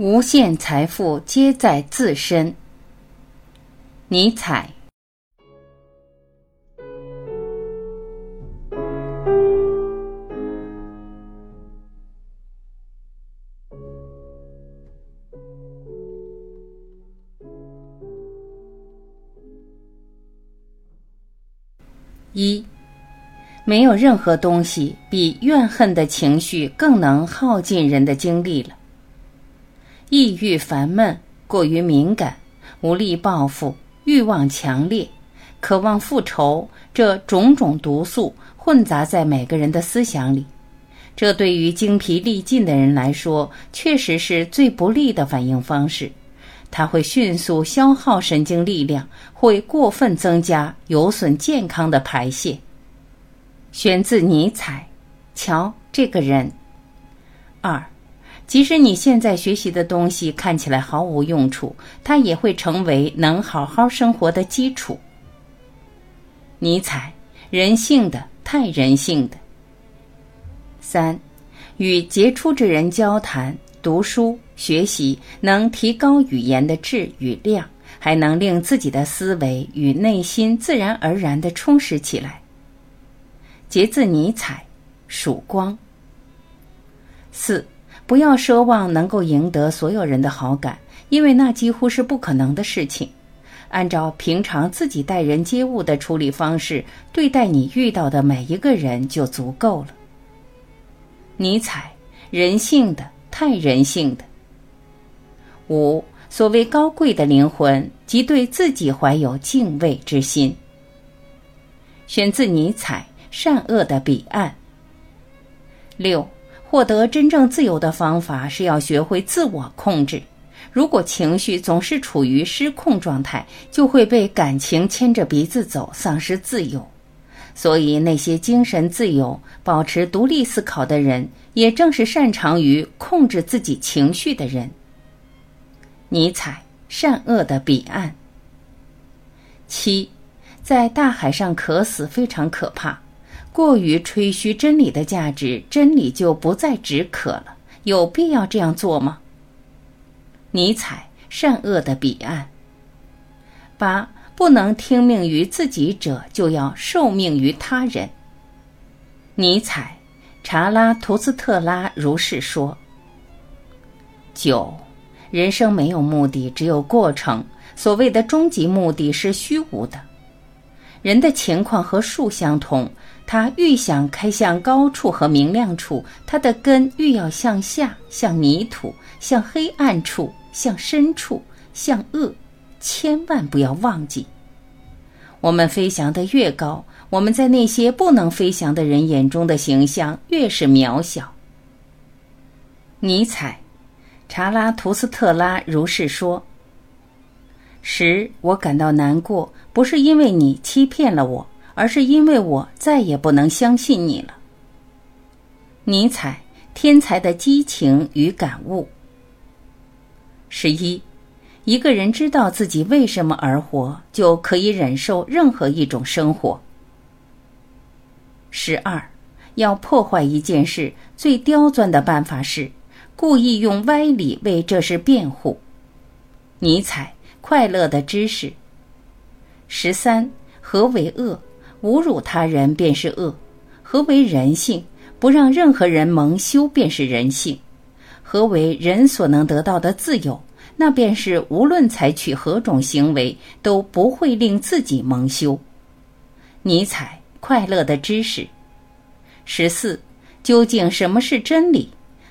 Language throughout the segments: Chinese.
无限财富皆在自身。尼采。一，没有任何东西比怨恨的情绪更能耗尽人的精力了。抑郁、烦闷、过于敏感、无力报复、欲望强烈、渴望复仇，这种种毒素混杂在每个人的思想里。这对于精疲力尽的人来说，确实是最不利的反应方式。它会迅速消耗神经力量，会过分增加有损健康的排泄。选自尼采。瞧这个人。二。即使你现在学习的东西看起来毫无用处，它也会成为能好好生活的基础。尼采，人性的，太人性的。三，与杰出之人交谈、读书、学习，能提高语言的质与量，还能令自己的思维与内心自然而然的充实起来。节自尼采，曙光。四。不要奢望能够赢得所有人的好感，因为那几乎是不可能的事情。按照平常自己待人接物的处理方式对待你遇到的每一个人就足够了。尼采，人性的，太人性的。五，所谓高贵的灵魂，即对自己怀有敬畏之心。选自尼采《善恶的彼岸》。六。获得真正自由的方法是要学会自我控制。如果情绪总是处于失控状态，就会被感情牵着鼻子走，丧失自由。所以，那些精神自由、保持独立思考的人，也正是擅长于控制自己情绪的人。尼采《善恶的彼岸》七，在大海上渴死非常可怕。过于吹嘘真理的价值，真理就不再止渴了。有必要这样做吗？尼采《善恶的彼岸》八不能听命于自己者，就要受命于他人。尼采《查拉图斯特拉如是说》九人生没有目的，只有过程。所谓的终极目的是虚无的。人的情况和树相同。他愈想开向高处和明亮处，他的根愈要向下，向泥土，向黑暗处，向深处，向恶。千万不要忘记，我们飞翔得越高，我们在那些不能飞翔的人眼中的形象越是渺小。尼采，查拉图斯特拉如是说。十，我感到难过，不是因为你欺骗了我。而是因为我再也不能相信你了。尼采，天才的激情与感悟。十一，一个人知道自己为什么而活，就可以忍受任何一种生活。十二，要破坏一件事，最刁钻的办法是故意用歪理为这事辩护。尼采，快乐的知识。十三，何为恶？侮辱他人便是恶，何为人性？不让任何人蒙羞便是人性。何为人所能得到的自由？那便是无论采取何种行为都不会令自己蒙羞。尼采，快乐的知识。十四，究竟什么是真理？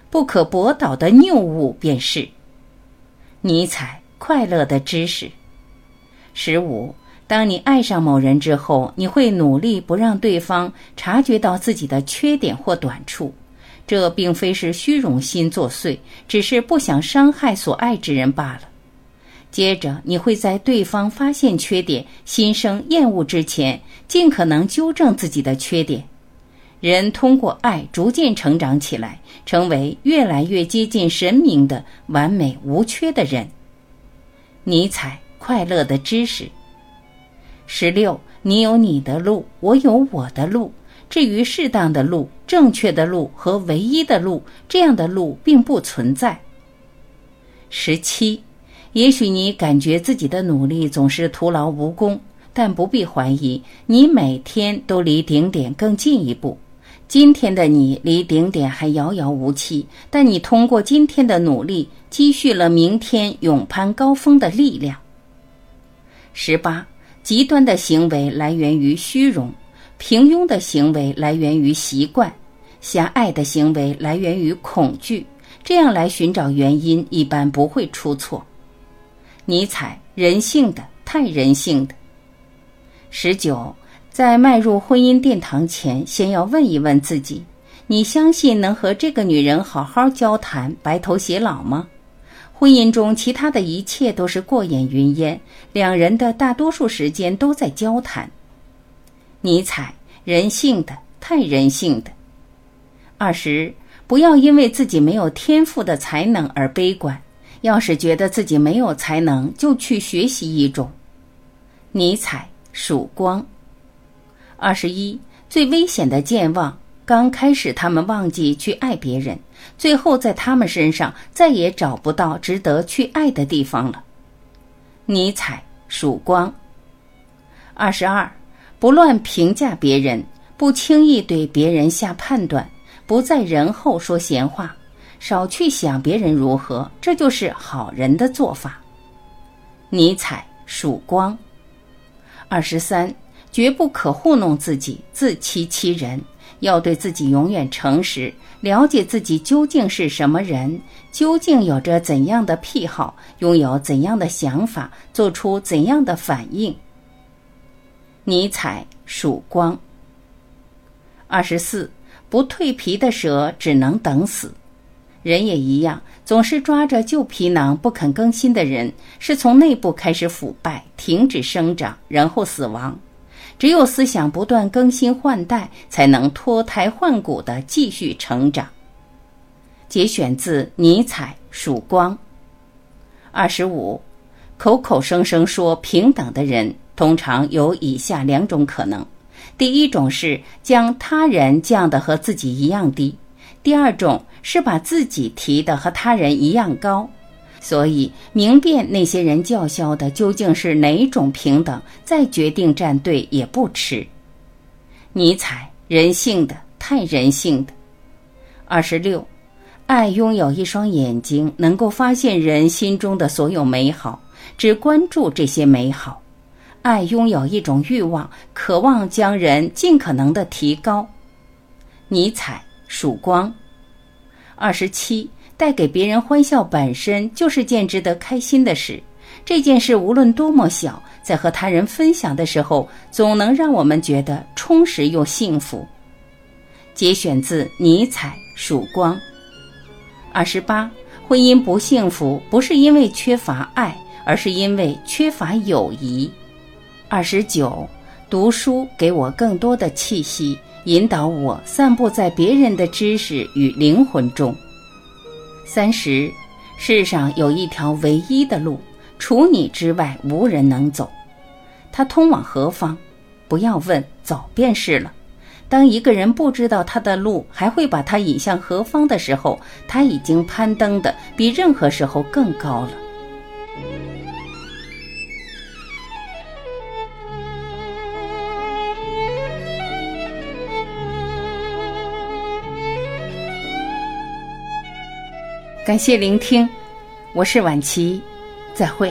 不可驳倒的谬误便是。尼采，快乐的知识。十五。当你爱上某人之后，你会努力不让对方察觉到自己的缺点或短处，这并非是虚荣心作祟，只是不想伤害所爱之人罢了。接着，你会在对方发现缺点、心生厌恶之前，尽可能纠正自己的缺点。人通过爱逐渐成长起来，成为越来越接近神明的完美无缺的人。尼采，快乐的知识。十六，你有你的路，我有我的路。至于适当的路、正确的路和唯一的路，这样的路并不存在。十七，也许你感觉自己的努力总是徒劳无功，但不必怀疑，你每天都离顶点更进一步。今天的你离顶点还遥遥无期，但你通过今天的努力，积蓄了明天勇攀高峰的力量。十八，极端的行为来源于虚荣，平庸的行为来源于习惯，狭隘的行为来源于恐惧。这样来寻找原因，一般不会出错。尼采，人性的，太人性的。十九，在迈入婚姻殿堂前，先要问一问自己：你相信能和这个女人好好交谈，白头偕老吗？婚姻中其他的一切都是过眼云烟，两人的大多数时间都在交谈。尼采，人性的，太人性的。二十。不要因为自己没有天赋的才能而悲观。要是觉得自己没有才能，就去学习一种。尼采，曙光。二十一，最危险的健忘。刚开始，他们忘记去爱别人，最后在他们身上再也找不到值得去爱的地方了。尼采，曙光。二十二，不乱评价别人，不轻易对别人下判断。不在人后说闲话，少去想别人如何，这就是好人的做法。尼采，曙光。二十三，绝不可糊弄自己，自欺欺人。要对自己永远诚实，了解自己究竟是什么人，究竟有着怎样的癖好，拥有怎样的想法，做出怎样的反应。尼采，曙光。二十四。不蜕皮的蛇只能等死，人也一样，总是抓着旧皮囊不肯更新的人，是从内部开始腐败，停止生长，然后死亡。只有思想不断更新换代，才能脱胎换骨的继续成长。节选自尼采《曙光》。二十五，口口声声说平等的人，通常有以下两种可能。第一种是将他人降得和自己一样低，第二种是把自己提得和他人一样高。所以明辨那些人叫嚣的究竟是哪种平等，再决定站队也不迟。尼采，人性的，太人性的。二十六，爱拥有一双眼睛，能够发现人心中的所有美好，只关注这些美好。爱拥有一种欲望，渴望将人尽可能的提高。尼采，曙光。二十七，带给别人欢笑本身就是件值得开心的事。这件事无论多么小，在和他人分享的时候，总能让我们觉得充实又幸福。节选自尼采，曙光。二十八，婚姻不幸福，不是因为缺乏爱，而是因为缺乏友谊。二十九，读书给我更多的气息，引导我散布在别人的知识与灵魂中。三十，世上有一条唯一的路，除你之外无人能走，它通往何方？不要问，走便是了。当一个人不知道他的路还会把他引向何方的时候，他已经攀登的比任何时候更高了。感谢聆听，我是晚琪，再会。